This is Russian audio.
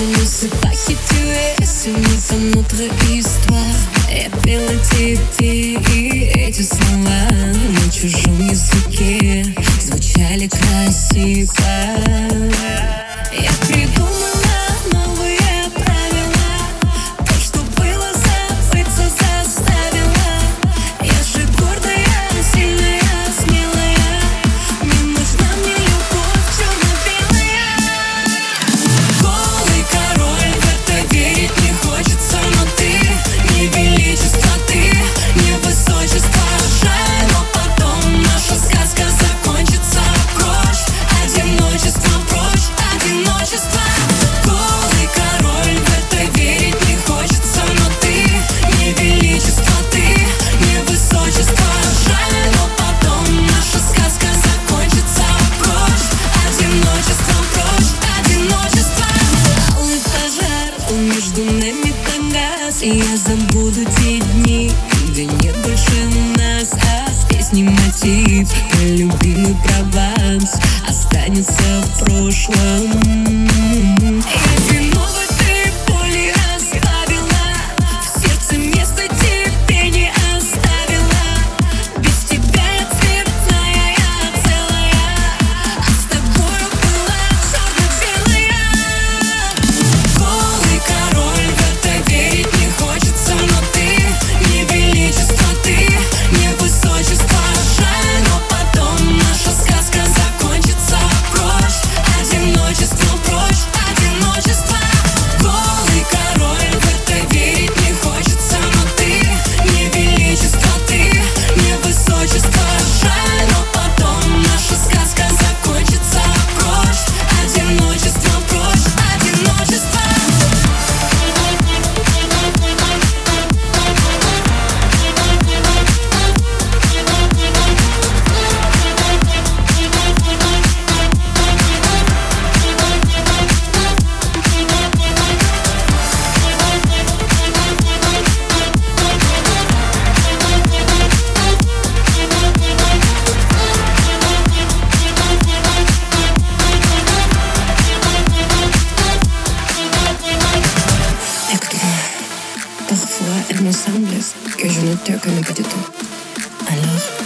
es, ce n'est pas notre histoire. Я пела тебе и эти слова на чужом языке Звучали красиво в прошлом que je ne te connais pas du tout. Alors,